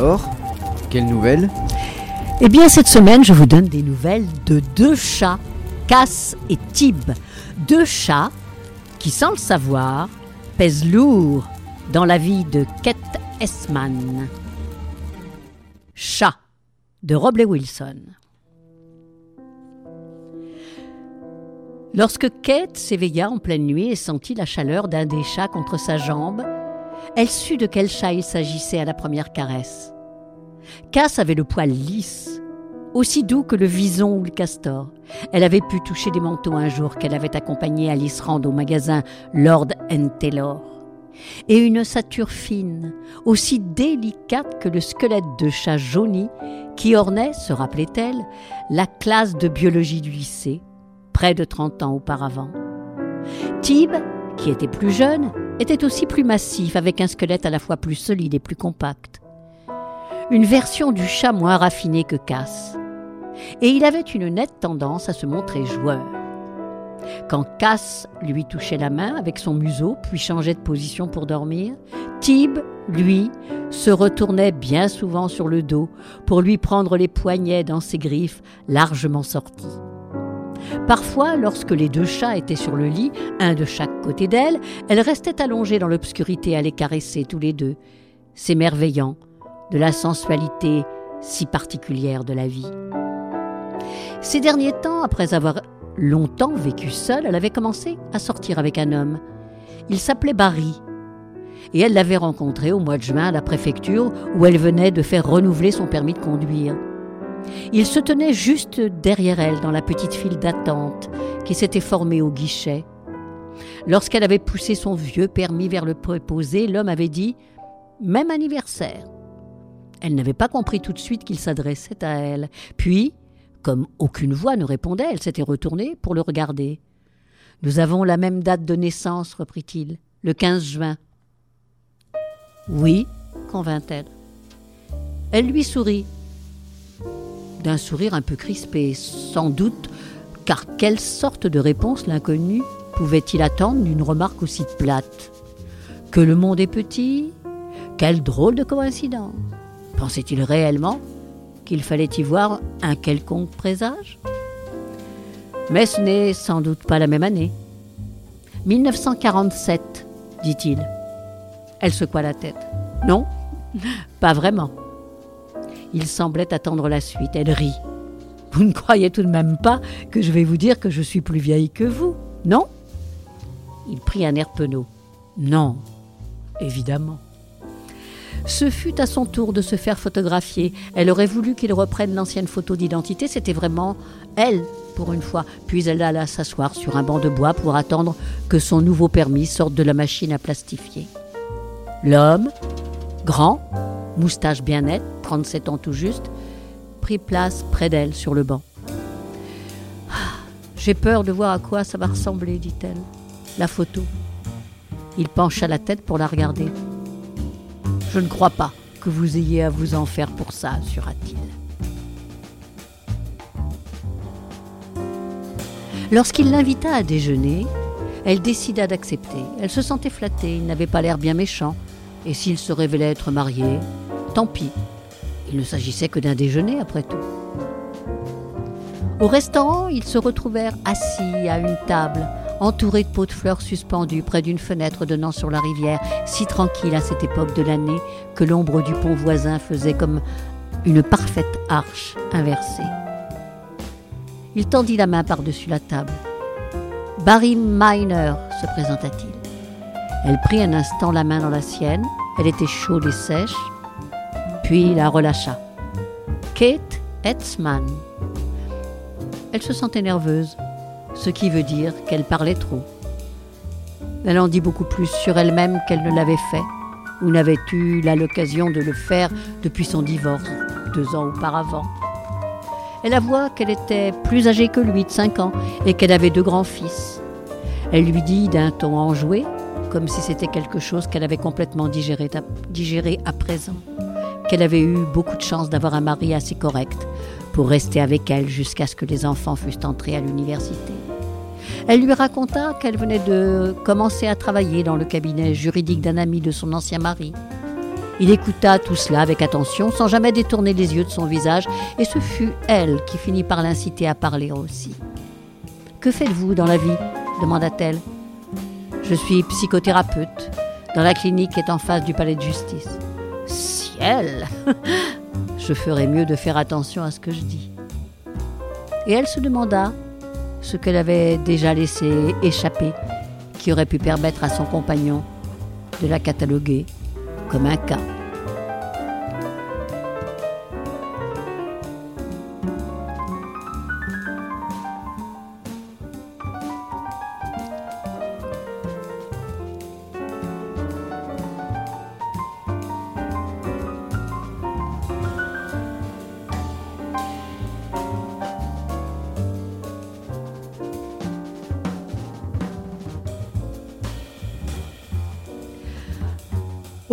Alors, quelle nouvelle? Eh bien, cette semaine, je vous donne des nouvelles de deux chats, Cass et Tib. Deux chats qui, sans le savoir, pèsent lourd dans la vie de Kate Esman. Chat de Robley Wilson. Lorsque Kate s'éveilla en pleine nuit et sentit la chaleur d'un des chats contre sa jambe, elle sut de quel chat il s'agissait à la première caresse. Cass avait le poil lisse, aussi doux que le vison ou le castor. Elle avait pu toucher des manteaux un jour qu'elle avait accompagné Alice Rand au magasin Lord Taylor. Et une sature fine, aussi délicate que le squelette de chat jauni qui ornait, se rappelait-elle, la classe de biologie du lycée, près de 30 ans auparavant. Tib, qui était plus jeune, était aussi plus massif, avec un squelette à la fois plus solide et plus compact. Une version du chat moins raffiné que Cass. Et il avait une nette tendance à se montrer joueur. Quand Cass lui touchait la main avec son museau, puis changeait de position pour dormir, Tib, lui, se retournait bien souvent sur le dos pour lui prendre les poignets dans ses griffes largement sorties. Parfois, lorsque les deux chats étaient sur le lit, un de chaque côté d'elle, elle restait allongée dans l'obscurité à les caresser tous les deux, s'émerveillant de la sensualité si particulière de la vie. Ces derniers temps, après avoir longtemps vécu seule, elle avait commencé à sortir avec un homme. Il s'appelait Barry. Et elle l'avait rencontré au mois de juin à la préfecture où elle venait de faire renouveler son permis de conduire. Il se tenait juste derrière elle dans la petite file d'attente qui s'était formée au guichet. Lorsqu'elle avait poussé son vieux permis vers le préposé, l'homme avait dit Même anniversaire. Elle n'avait pas compris tout de suite qu'il s'adressait à elle. Puis, comme aucune voix ne répondait, elle s'était retournée pour le regarder. Nous avons la même date de naissance, reprit-il, le 15 juin. Oui, convint-elle. Elle lui sourit d'un sourire un peu crispé, sans doute, car quelle sorte de réponse l'inconnu pouvait-il attendre d'une remarque aussi plate? Que le monde est petit Quelle drôle de coïncidence Pensait-il réellement qu'il fallait y voir un quelconque présage? Mais ce n'est sans doute pas la même année. 1947, dit-il. Elle secoua la tête. Non, pas vraiment. Il semblait attendre la suite. Elle rit. Vous ne croyez tout de même pas que je vais vous dire que je suis plus vieille que vous, non? Il prit un air penaud. Non, évidemment. Ce fut à son tour de se faire photographier. Elle aurait voulu qu'il reprenne l'ancienne photo d'identité. C'était vraiment elle, pour une fois. Puis elle alla s'asseoir sur un banc de bois pour attendre que son nouveau permis sorte de la machine à plastifier. L'homme, grand, moustache bien nette, 37 ans tout juste, prit place près d'elle sur le banc. Ah, j'ai peur de voir à quoi ça va ressembler, dit-elle. La photo. Il pencha la tête pour la regarder. Je ne crois pas que vous ayez à vous en faire pour ça, assura-t-il. Lorsqu'il l'invita à déjeuner, elle décida d'accepter. Elle se sentait flattée, il n'avait pas l'air bien méchant, et s'il se révélait être marié, tant pis. Il ne s'agissait que d'un déjeuner, après tout. Au restaurant, ils se retrouvèrent assis à une table, entourés de pots de fleurs suspendus près d'une fenêtre donnant sur la rivière, si tranquille à cette époque de l'année que l'ombre du pont voisin faisait comme une parfaite arche inversée. Il tendit la main par-dessus la table. Barry Miner, se présenta-t-il. Elle prit un instant la main dans la sienne. Elle était chaude et sèche, puis la relâcha. Kate Etzman. Elle se sentait nerveuse, ce qui veut dire qu'elle parlait trop. Elle en dit beaucoup plus sur elle-même qu'elle ne l'avait fait, ou n'avait eu l'occasion de le faire depuis son divorce, deux ans auparavant. Elle avoua qu'elle était plus âgée que lui de cinq ans et qu'elle avait deux grands-fils. Elle lui dit d'un ton enjoué, comme si c'était quelque chose qu'elle avait complètement digéré, digéré à présent qu'elle avait eu beaucoup de chance d'avoir un mari assez correct pour rester avec elle jusqu'à ce que les enfants fussent entrés à l'université. Elle lui raconta qu'elle venait de commencer à travailler dans le cabinet juridique d'un ami de son ancien mari Il écouta tout cela avec attention, sans jamais détourner les yeux de son visage, et ce fut elle qui finit par l'inciter à parler aussi. Que faites-vous dans la vie? demanda-t-elle. Je suis psychothérapeute, dans la clinique qui est en face du palais de justice. Ciel Je ferais mieux de faire attention à ce que je dis. Et elle se demanda ce qu'elle avait déjà laissé échapper, qui aurait pu permettre à son compagnon de la cataloguer comme un cas.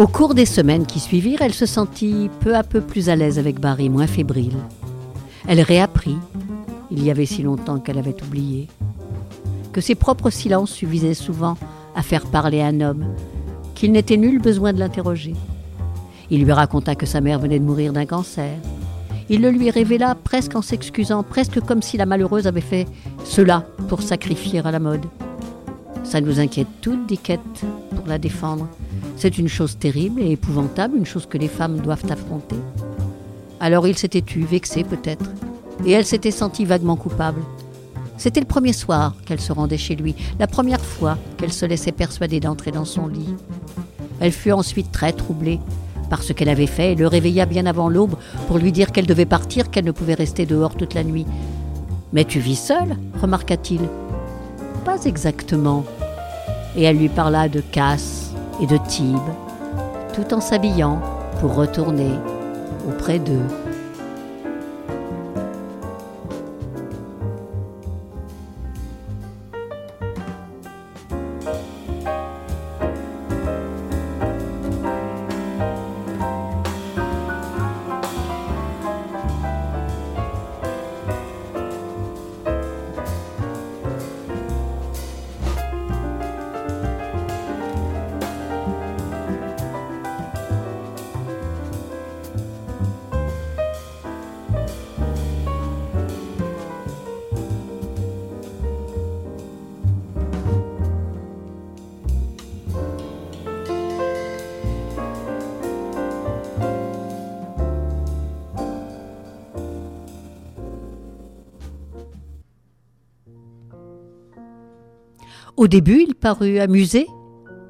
Au cours des semaines qui suivirent, elle se sentit peu à peu plus à l'aise avec Barry, moins fébrile. Elle réapprit, il y avait si longtemps qu'elle avait oublié, que ses propres silences suffisaient souvent à faire parler un homme, qu'il n'était nul besoin de l'interroger. Il lui raconta que sa mère venait de mourir d'un cancer. Il le lui révéla presque en s'excusant, presque comme si la malheureuse avait fait cela pour sacrifier à la mode. Ça nous inquiète toutes, dit Kate, pour la défendre. C'est une chose terrible et épouvantable, une chose que les femmes doivent affronter. Alors il s'était tu, vexé peut-être, et elle s'était sentie vaguement coupable. C'était le premier soir qu'elle se rendait chez lui, la première fois qu'elle se laissait persuader d'entrer dans son lit. Elle fut ensuite très troublée par ce qu'elle avait fait et le réveilla bien avant l'aube pour lui dire qu'elle devait partir, qu'elle ne pouvait rester dehors toute la nuit. Mais tu vis seule? remarqua-t-il. Pas exactement. Et elle lui parla de Casse, et de Tibes, tout en s'habillant pour retourner auprès d'eux. Au début, il parut amusé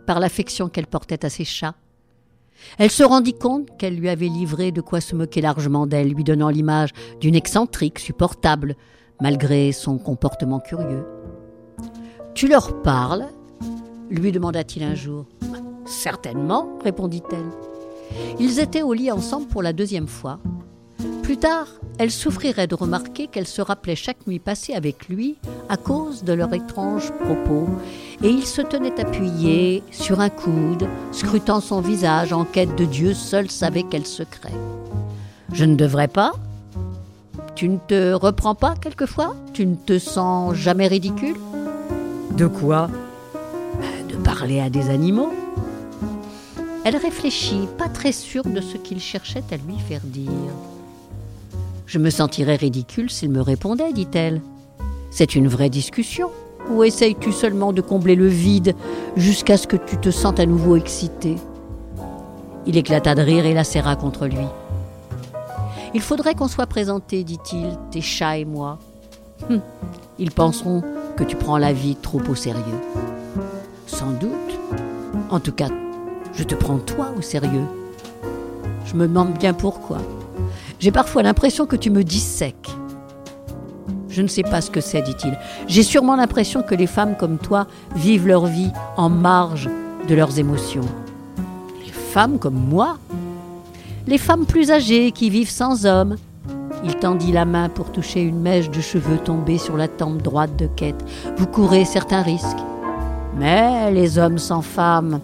par l'affection qu'elle portait à ses chats. Elle se rendit compte qu'elle lui avait livré de quoi se moquer largement d'elle, lui donnant l'image d'une excentrique supportable, malgré son comportement curieux. Tu leur parles? lui demanda-t-il un jour. Certainement, répondit-elle. Ils étaient au lit ensemble pour la deuxième fois. Plus tard, elle souffrirait de remarquer qu'elle se rappelait chaque nuit passée avec lui à cause de leurs étranges propos, et il se tenait appuyé sur un coude, scrutant son visage en quête de Dieu seul savait quel secret. Je ne devrais pas? Tu ne te reprends pas quelquefois? Tu ne te sens jamais ridicule? De quoi? De parler à des animaux Elle réfléchit, pas très sûre de ce qu'il cherchait à lui faire dire. Je me sentirais ridicule s'il me répondait, dit-elle. C'est une vraie discussion. Ou essayes-tu seulement de combler le vide jusqu'à ce que tu te sentes à nouveau excité Il éclata de rire et la serra contre lui. Il faudrait qu'on soit présentés, dit-il, tes chats et moi. Hum, ils penseront que tu prends la vie trop au sérieux. Sans doute. En tout cas, je te prends toi au sérieux. Je me demande bien pourquoi. J'ai parfois l'impression que tu me dissèques. Je ne sais pas ce que c'est, dit-il. J'ai sûrement l'impression que les femmes comme toi vivent leur vie en marge de leurs émotions. Les femmes comme moi Les femmes plus âgées qui vivent sans homme Il tendit la main pour toucher une mèche de cheveux tombée sur la tempe droite de Kate. Vous courez certains risques. Mais les hommes sans femmes.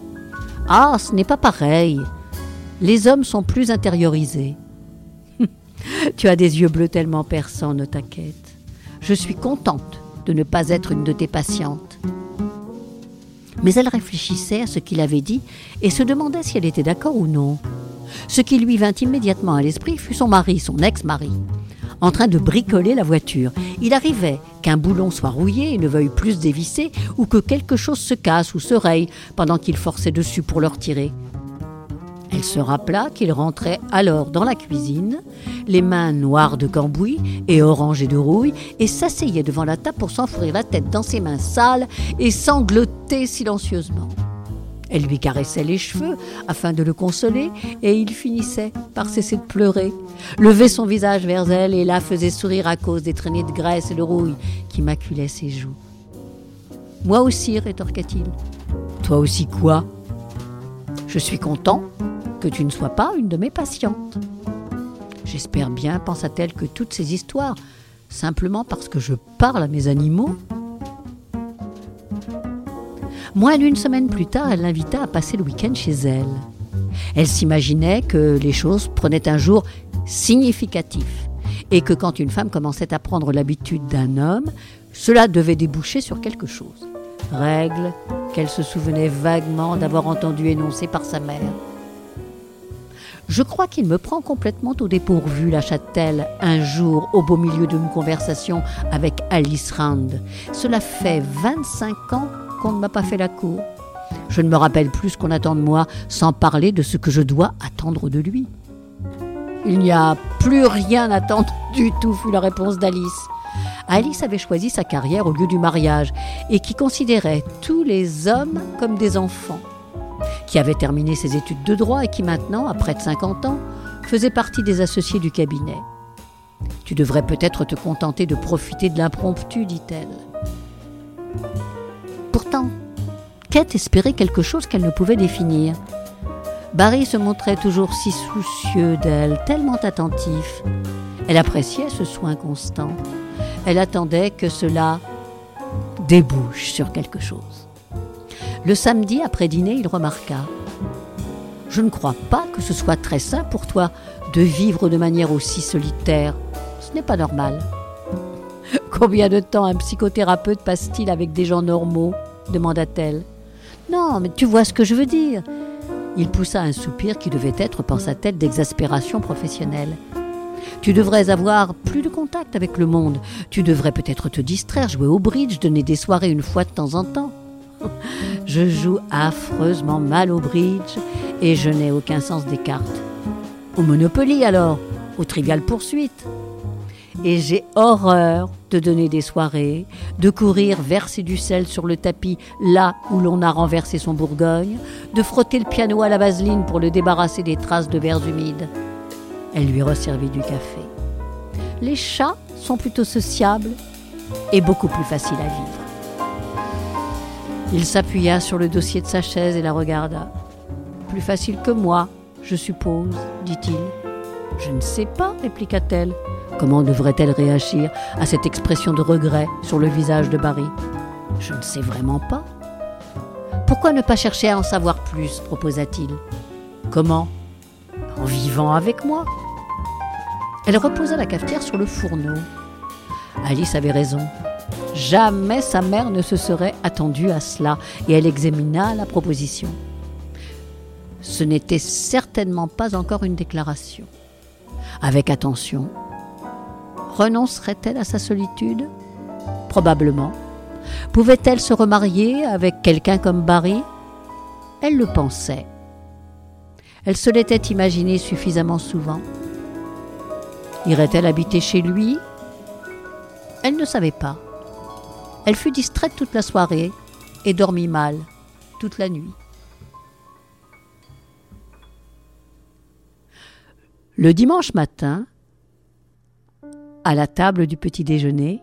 Ah, ce n'est pas pareil. Les hommes sont plus intériorisés. Tu as des yeux bleus tellement perçants, ne t'inquiète. Je suis contente de ne pas être une de tes patientes. Mais elle réfléchissait à ce qu'il avait dit et se demandait si elle était d'accord ou non. Ce qui lui vint immédiatement à l'esprit fut son mari, son ex-mari, en train de bricoler la voiture. Il arrivait qu'un boulon soit rouillé et ne veuille plus dévisser, ou que quelque chose se casse ou se raye pendant qu'il forçait dessus pour le retirer. Elle se rappela qu'il rentrait alors dans la cuisine, les mains noires de cambouis et orangées de rouille, et s'asseyait devant la table pour s'enfouir la tête dans ses mains sales et sangloter silencieusement. Elle lui caressait les cheveux afin de le consoler, et il finissait par cesser de pleurer, levait son visage vers elle et la faisait sourire à cause des traînées de graisse et de rouille qui maculaient ses joues. Moi aussi, rétorqua-t-il. Toi aussi quoi? Je suis content, que tu ne sois pas une de mes patientes. J'espère bien, pensa-t-elle, que toutes ces histoires, simplement parce que je parle à mes animaux. Moins d'une semaine plus tard, elle l'invita à passer le week-end chez elle. Elle s'imaginait que les choses prenaient un jour significatif et que quand une femme commençait à prendre l'habitude d'un homme, cela devait déboucher sur quelque chose. Règle qu'elle se souvenait vaguement d'avoir entendu énoncer par sa mère. Je crois qu'il me prend complètement au dépourvu, lâcha-t-elle un jour au beau milieu d'une conversation avec Alice Rand. Cela fait 25 ans qu'on ne m'a pas fait la cour. Je ne me rappelle plus ce qu'on attend de moi, sans parler de ce que je dois attendre de lui. Il n'y a plus rien à attendre du tout, fut la réponse d'Alice. Alice avait choisi sa carrière au lieu du mariage et qui considérait tous les hommes comme des enfants qui avait terminé ses études de droit et qui maintenant, à près de 50 ans, faisait partie des associés du cabinet. Tu devrais peut-être te contenter de profiter de l'impromptu, dit-elle. Pourtant, Kate espérait quelque chose qu'elle ne pouvait définir. Barry se montrait toujours si soucieux d'elle, tellement attentif. Elle appréciait ce soin constant. Elle attendait que cela débouche sur quelque chose. Le samedi, après dîner, il remarqua Je ne crois pas que ce soit très sain pour toi de vivre de manière aussi solitaire. Ce n'est pas normal. Combien de temps un psychothérapeute passe-t-il avec des gens normaux demanda-t-elle. Non, mais tu vois ce que je veux dire. Il poussa un soupir qui devait être, pensa-t-elle, d'exaspération professionnelle. Tu devrais avoir plus de contact avec le monde. Tu devrais peut-être te distraire, jouer au bridge, donner des soirées une fois de temps en temps. Je joue affreusement mal au bridge et je n'ai aucun sens des cartes. Au Monopoly alors, au Trivial Poursuite. Et j'ai horreur de donner des soirées, de courir verser du sel sur le tapis là où l'on a renversé son Bourgogne, de frotter le piano à la vaseline pour le débarrasser des traces de verres humides. Elle lui resservit du café. Les chats sont plutôt sociables et beaucoup plus faciles à vivre. Il s'appuya sur le dossier de sa chaise et la regarda. Plus facile que moi, je suppose, dit-il. Je ne sais pas, répliqua-t-elle. Comment devrait-elle réagir à cette expression de regret sur le visage de Barry? Je ne sais vraiment pas. Pourquoi ne pas chercher à en savoir plus? proposa-t-il. Comment? En vivant avec moi. Elle reposa la cafetière sur le fourneau. Alice avait raison. Jamais sa mère ne se serait attendue à cela et elle examina la proposition. Ce n'était certainement pas encore une déclaration. Avec attention, renoncerait-elle à sa solitude? Probablement. Pouvait-elle se remarier avec quelqu'un comme Barry? Elle le pensait. Elle se l'était imaginé suffisamment souvent. Irait-elle habiter chez lui? Elle ne savait pas. Elle fut distraite toute la soirée et dormit mal toute la nuit. Le dimanche matin, à la table du petit déjeuner,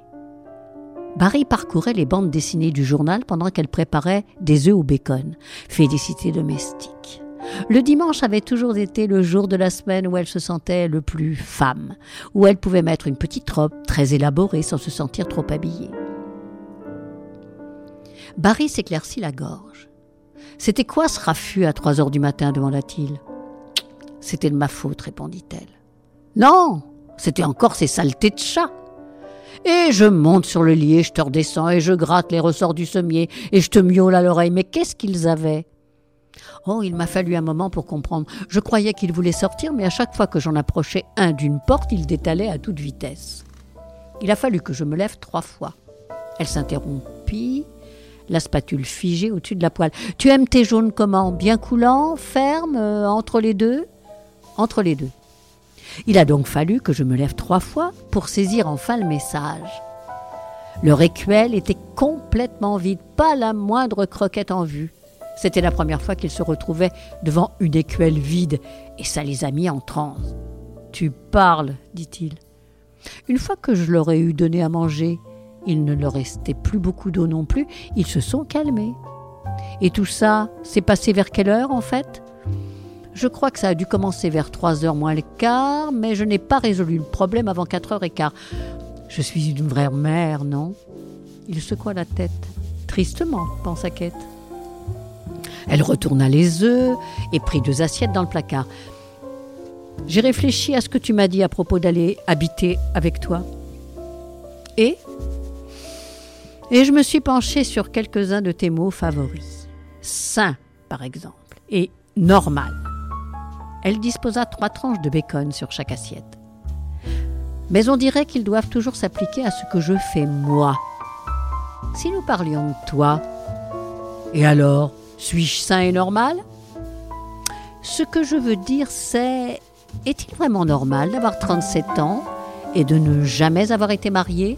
Barry parcourait les bandes dessinées du journal pendant qu'elle préparait des œufs au bacon, félicité domestique. Le dimanche avait toujours été le jour de la semaine où elle se sentait le plus femme, où elle pouvait mettre une petite robe très élaborée sans se sentir trop habillée. Barry s'éclaircit la gorge. C'était quoi ce raffut à trois heures du matin demanda-t-il. C'était de ma faute, répondit-elle. Non, c'était encore ces saletés de chat. Et je monte sur le lit et je te redescends et je gratte les ressorts du sommier et je te miaule à l'oreille. Mais qu'est-ce qu'ils avaient? Oh, il m'a fallu un moment pour comprendre. Je croyais qu'il voulait sortir, mais à chaque fois que j'en approchais un d'une porte, il détalait à toute vitesse. Il a fallu que je me lève trois fois. Elle s'interrompit, la spatule figée au-dessus de la poêle. Tu aimes tes jaunes comment? Bien coulants, fermes, euh, entre les deux? Entre les deux. Il a donc fallu que je me lève trois fois pour saisir enfin le message. Le récuel était complètement vide, pas la moindre croquette en vue. C'était la première fois qu'il se retrouvait devant une écuelle vide, et ça les a mis en transe. Tu parles, dit-il. Une fois que je leur ai eu donné à manger, il ne leur restait plus beaucoup d'eau non plus, ils se sont calmés. Et tout ça s'est passé vers quelle heure en fait? Je crois que ça a dû commencer vers 3 heures moins le quart, mais je n'ai pas résolu le problème avant 4 heures et quart. Je suis une vraie mère, non? Il secoua la tête. Tristement, pensa Kate. Elle retourna les œufs et prit deux assiettes dans le placard. J'ai réfléchi à ce que tu m'as dit à propos d'aller habiter avec toi. Et? Et je me suis penchée sur quelques-uns de tes mots favoris. Sain, par exemple, et normal. Elle disposa trois tranches de bacon sur chaque assiette. Mais on dirait qu'ils doivent toujours s'appliquer à ce que je fais moi. Si nous parlions de toi, et alors, suis-je sain et normal? Ce que je veux dire, c'est est-il vraiment normal d'avoir 37 ans et de ne jamais avoir été marié?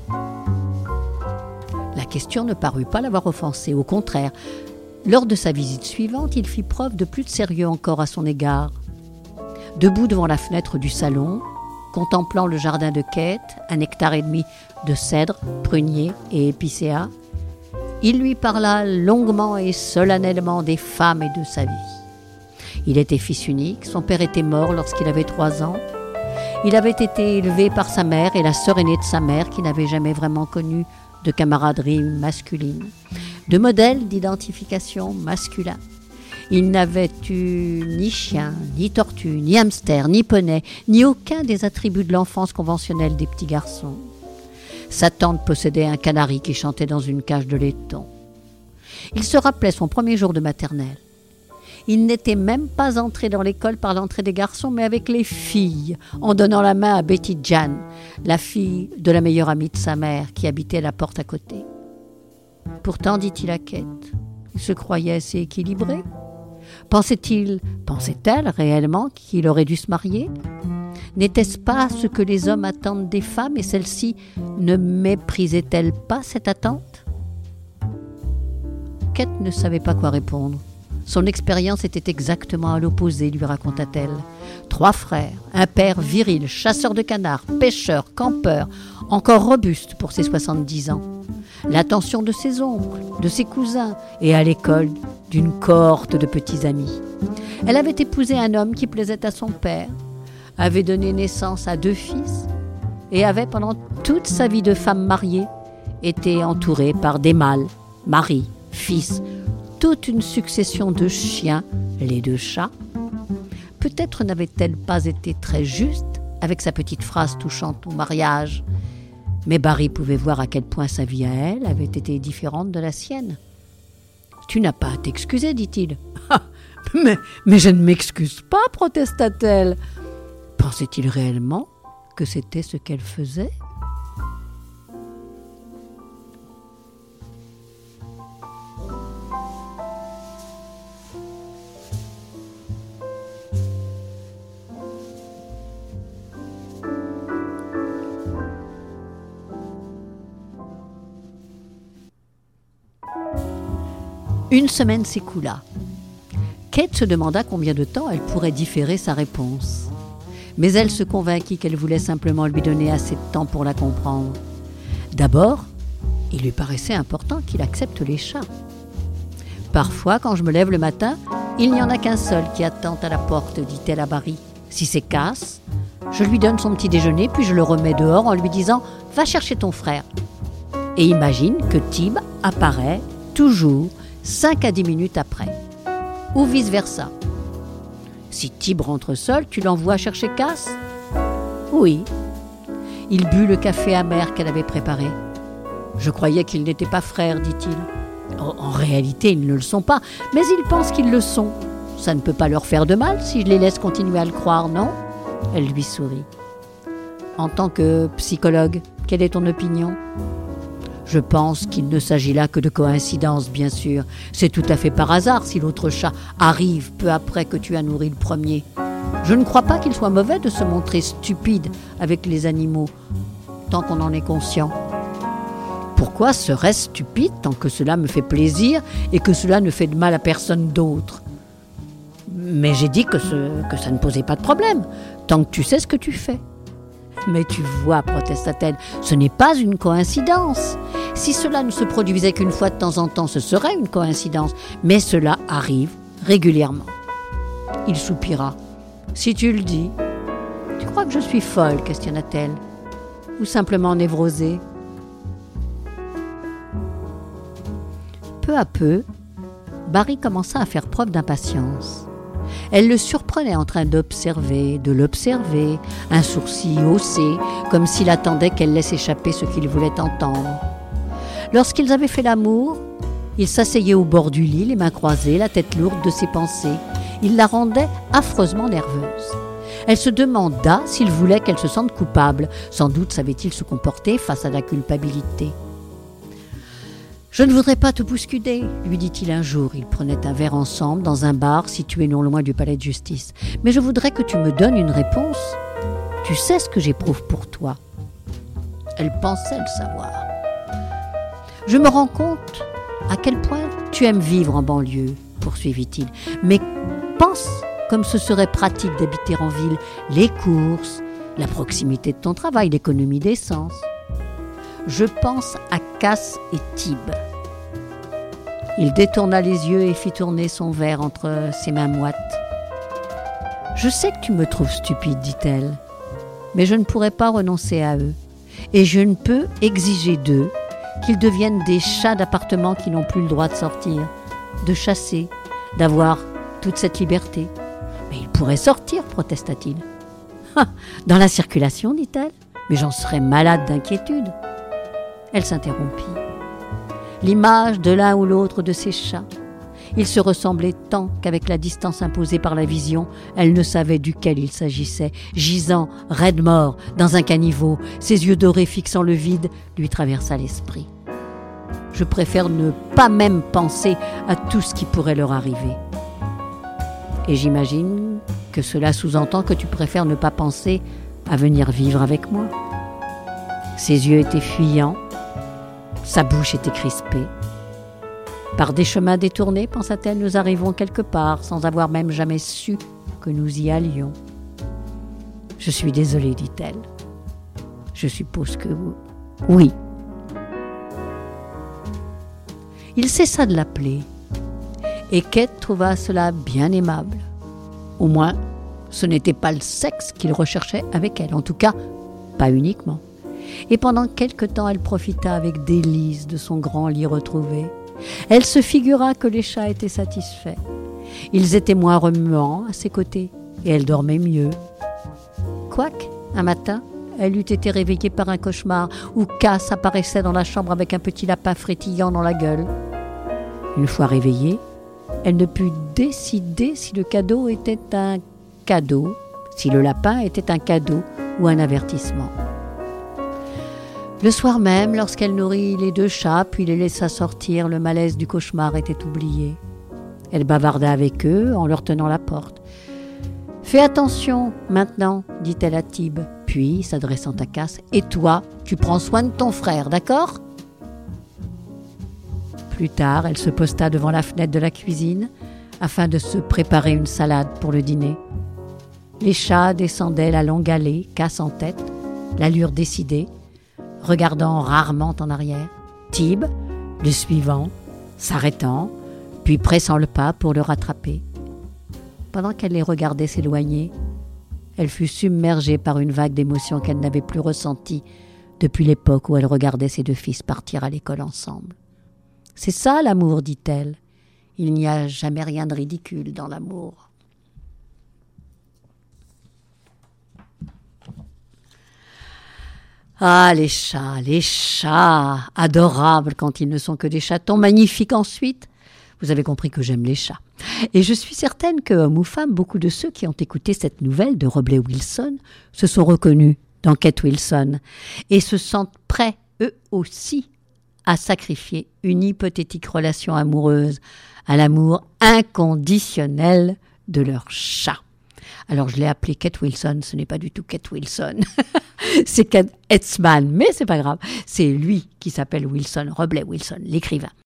Question ne parut pas l'avoir offensé, au contraire. Lors de sa visite suivante, il fit preuve de plus de sérieux encore à son égard. Debout devant la fenêtre du salon, contemplant le jardin de Kate, un hectare et demi de cèdres, pruniers et épicéas, il lui parla longuement et solennellement des femmes et de sa vie. Il était fils unique, son père était mort lorsqu'il avait trois ans. Il avait été élevé par sa mère et la sœur aînée de sa mère qui n'avait jamais vraiment connu de camaraderie masculine, de modèle d'identification masculin. Il n'avait eu ni chien, ni tortue, ni hamster, ni poney, ni aucun des attributs de l'enfance conventionnelle des petits garçons. Sa tante possédait un canari qui chantait dans une cage de laiton. Il se rappelait son premier jour de maternelle. Il n'était même pas entré dans l'école par l'entrée des garçons, mais avec les filles, en donnant la main à Betty Jan, la fille de la meilleure amie de sa mère, qui habitait la porte à côté. Pourtant, dit-il à Kate, il se croyait assez équilibré. Pensait-il, pensait-elle réellement qu'il aurait dû se marier? N'était-ce pas ce que les hommes attendent des femmes et celle-ci ne méprisait-elle pas cette attente? Kate ne savait pas quoi répondre. Son expérience était exactement à l'opposé, lui raconta-t-elle. Trois frères, un père viril, chasseur de canards, pêcheur, campeur, encore robuste pour ses 70 ans. L'attention de ses oncles, de ses cousins et à l'école d'une cohorte de petits amis. Elle avait épousé un homme qui plaisait à son père, avait donné naissance à deux fils et avait pendant toute sa vie de femme mariée été entourée par des mâles, maris, fils, toute une succession de chiens, les deux chats. Peut-être n'avait-elle pas été très juste avec sa petite phrase touchante au mariage, mais Barry pouvait voir à quel point sa vie à elle avait été différente de la sienne. Tu n'as pas à t'excuser, dit-il. Ah, mais, mais je ne m'excuse pas, protesta-t-elle. Pensait-il réellement que c'était ce qu'elle faisait? Une semaine s'écoula. Kate se demanda combien de temps elle pourrait différer sa réponse. Mais elle se convainquit qu'elle voulait simplement lui donner assez de temps pour la comprendre. D'abord, il lui paraissait important qu'il accepte les chats. Parfois, quand je me lève le matin, il n'y en a qu'un seul qui attend à la porte, dit-elle à Barry. Si c'est casse, je lui donne son petit déjeuner, puis je le remets dehors en lui disant Va chercher ton frère. Et imagine que Tib apparaît toujours 5 à 10 minutes après. Ou vice-versa. Si Tib rentre seul, tu l'envoies chercher Cass Oui. Il but le café amer qu'elle avait préparé. Je croyais qu'ils n'étaient pas frères, dit-il. En, réalité, ils ne le sont pas, mais il pense qu'ils le sont. ça ne peut pas leur faire de mal si je les laisse continuer à le croire, non? Elle lui sourit. En tant que psychologue, quelle est ton opinion? Je pense qu'il ne s'agit là que de coïncidence, bien sûr. C'est tout à fait par hasard si l'autre chat arrive peu après que tu as nourri le premier. Je ne crois pas qu'il soit mauvais de se montrer stupide avec les animaux, tant qu'on en est conscient. Pourquoi serait-ce stupide tant que cela me fait plaisir et que cela ne fait de mal à personne d'autre? Mais j'ai dit que, que ça ne posait pas de problème, tant que tu sais ce que tu fais. Mais tu vois, protesta-t-elle, ce n'est pas une coïncidence. Si cela ne se produisait qu'une fois de temps en temps, ce serait une coïncidence. Mais cela arrive régulièrement. Il soupira. Si tu le dis. Tu crois que je suis folle questionna-t-elle. Ou simplement névrosée Peu à peu, Barry commença à faire preuve d'impatience. Elle le surprenait en train d'observer, de l'observer, un sourcil haussé, comme s'il attendait qu'elle laisse échapper ce qu'il voulait entendre. Lorsqu'ils avaient fait l'amour, il s'asseyait au bord du lit, les mains croisées, la tête lourde de ses pensées. Il la rendait affreusement nerveuse. Elle se demanda s'il voulait qu'elle se sente coupable. Sans doute savait-il se comporter face à la culpabilité. Je ne voudrais pas te bousculer, lui dit-il un jour. Ils prenaient un verre ensemble dans un bar situé non loin du palais de justice. Mais je voudrais que tu me donnes une réponse. Tu sais ce que j'éprouve pour toi. Elle pensait le savoir. Je me rends compte à quel point tu aimes vivre en banlieue, poursuivit-il. Mais pense comme ce serait pratique d'habiter en ville, les courses, la proximité de ton travail, l'économie d'essence je pense à Cass et Tib. Il détourna les yeux et fit tourner son verre entre ses mains moites. Je sais que tu me trouves stupide, dit-elle, mais je ne pourrai pas renoncer à eux, et je ne peux exiger d'eux qu'ils deviennent des chats d'appartement qui n'ont plus le droit de sortir, de chasser, d'avoir toute cette liberté. Mais ils pourraient sortir, protesta-t-il. Dans la circulation, dit-elle, mais j'en serais malade d'inquiétude. Elle s'interrompit. L'image de l'un ou l'autre de ses chats. Ils se ressemblaient tant qu'avec la distance imposée par la vision, elle ne savait duquel il s'agissait. Gisant, raide mort, dans un caniveau, ses yeux dorés fixant le vide, lui traversa l'esprit. Je préfère ne pas même penser à tout ce qui pourrait leur arriver. Et j'imagine que cela sous-entend que tu préfères ne pas penser à venir vivre avec moi. Ses yeux étaient fuyants, sa bouche était crispée. Par des chemins détournés, pensa-t-elle, nous arrivons quelque part sans avoir même jamais su que nous y allions. Je suis désolée, dit-elle. Je suppose que. Oui. Il cessa de l'appeler, et Kate trouva cela bien aimable. Au moins, ce n'était pas le sexe qu'il recherchait avec elle, en tout cas, pas uniquement et pendant quelque temps elle profita avec délice de son grand lit retrouvé. Elle se figura que les chats étaient satisfaits. Ils étaient moins remuants à ses côtés, et elle dormait mieux. Quoique, un matin, elle eût été réveillée par un cauchemar où Cass apparaissait dans la chambre avec un petit lapin frétillant dans la gueule. Une fois réveillée, elle ne put décider si le cadeau était un cadeau, si le lapin était un cadeau ou un avertissement. Le soir même, lorsqu'elle nourrit les deux chats, puis les laissa sortir, le malaise du cauchemar était oublié. Elle bavarda avec eux en leur tenant la porte. Fais attention maintenant, dit-elle à Tib, puis, s'adressant à Cass, et toi, tu prends soin de ton frère, d'accord? Plus tard, elle se posta devant la fenêtre de la cuisine afin de se préparer une salade pour le dîner. Les chats descendaient la longue allée, Cass en tête, l'allure décidée, regardant rarement en arrière. Tib, le suivant, s'arrêtant, puis pressant le pas pour le rattraper. Pendant qu'elle les regardait s'éloigner, elle fut submergée par une vague d'émotions qu'elle n'avait plus ressentie depuis l'époque où elle regardait ses deux fils partir à l'école ensemble. C'est ça l'amour, dit-elle. Il n'y a jamais rien de ridicule dans l'amour. Ah, les chats, les chats, adorables quand ils ne sont que des chatons, magnifiques ensuite. Vous avez compris que j'aime les chats. Et je suis certaine que, homme ou femme, beaucoup de ceux qui ont écouté cette nouvelle de Robley Wilson se sont reconnus dans Kate Wilson et se sentent prêts, eux aussi, à sacrifier une hypothétique relation amoureuse à l'amour inconditionnel de leur chat. Alors je l'ai appelé Kate Wilson, ce n'est pas du tout Kate Wilson, c'est Kate Etzman, mais c'est pas grave, c'est lui qui s'appelle Wilson, Robley Wilson, l'écrivain.